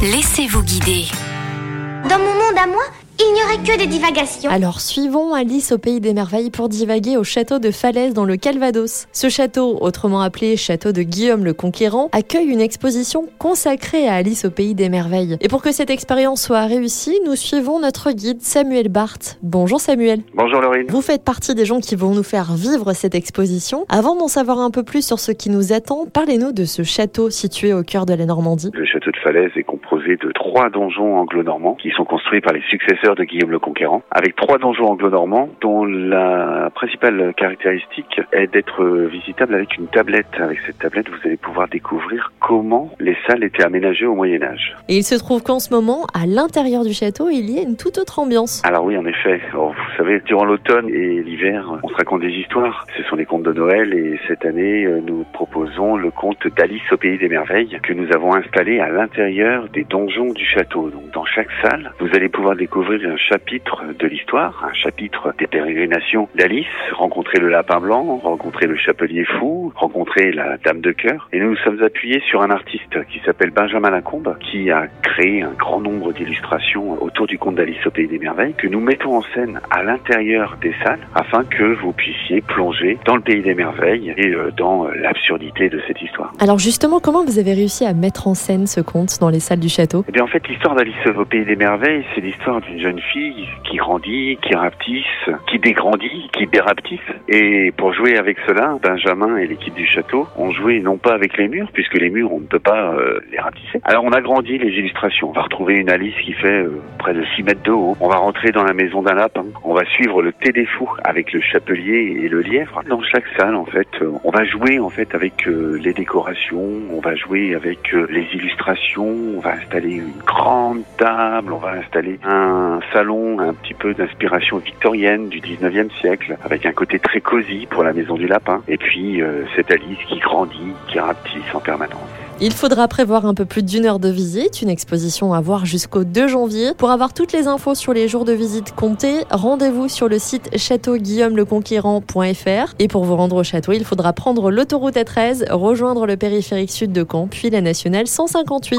Laissez-vous guider. Dans mon monde à moi, il n'y aurait que des divagations. Alors suivons Alice au pays des merveilles pour divaguer au château de Falaise dans le Calvados. Ce château, autrement appelé château de Guillaume le Conquérant, accueille une exposition consacrée à Alice au pays des merveilles. Et pour que cette expérience soit réussie, nous suivons notre guide Samuel Barthes. Bonjour Samuel. Bonjour Laurine. Vous faites partie des gens qui vont nous faire vivre cette exposition. Avant d'en savoir un peu plus sur ce qui nous attend, parlez-nous de ce château situé au cœur de la Normandie. Le château de Falaise est composé de trois donjons anglo-normands qui sont construits par les successeurs de Guillaume le Conquérant, avec trois donjons anglo-normands dont la principale caractéristique est d'être visitable avec une tablette. Avec cette tablette, vous allez pouvoir découvrir comment les salles étaient aménagées au Moyen Âge. Et il se trouve qu'en ce moment, à l'intérieur du château, il y a une toute autre ambiance. Alors oui, en effet. Alors, vous savez, durant l'automne et l'hiver, on se raconte des histoires. Ce sont les contes de Noël et cette année, nous proposons le conte d'Alice au pays des merveilles que nous avons installé à l'intérieur des donjons du château. Donc dans chaque salle, vous allez pouvoir découvrir un chapitre de l'histoire, un chapitre des pérégrinations d'Alice, rencontrer le lapin blanc, rencontrer le chapelier fou, rencontrer la dame de cœur. Et nous nous sommes appuyés sur un artiste qui s'appelle Benjamin Lacombe, qui a créé un grand nombre d'illustrations autour du conte d'Alice au pays des merveilles, que nous mettons en scène à l'intérieur des salles, afin que vous puissiez plonger dans le pays des merveilles et euh, dans l'absurdité de cette histoire. Alors justement, comment vous avez réussi à mettre en scène ce conte dans les salles du château? Eh bien en fait, l'histoire d'Alice au pays des merveilles, c'est l'histoire d'une jeune fille qui grandit, qui rapetisse, qui dégrandit, qui dérapetisse. Et pour jouer avec cela, Benjamin et l'équipe du château ont joué non pas avec les murs, puisque les murs on ne peut pas euh, les rapetisser. Alors on a grandi les illustrations. On va retrouver une Alice qui fait euh, près de 6 mètres de haut. On va rentrer dans la maison d'un lapin. On va suivre le thé des fous avec le chapelier et le lièvre. Dans chaque salle, en fait, euh, on va jouer en fait avec euh, les décorations, on va jouer avec euh, les illustrations, on va installer une grande table, on va installer un salon un petit peu d'inspiration victorienne du 19e siècle, avec un côté très cosy pour la maison du lapin. Et puis euh, cette Alice qui grandit, qui rapetisse en permanence. Il faudra prévoir un peu plus d'une heure de visite, une exposition à voir jusqu'au 2 janvier. Pour avoir toutes les infos sur les jours de visite comptés, rendez-vous sur le site châteauguillaumeleconquérant.fr. Et pour vous rendre au château, il faudra prendre l'autoroute A13, rejoindre le périphérique sud de Caen, puis la nationale 158.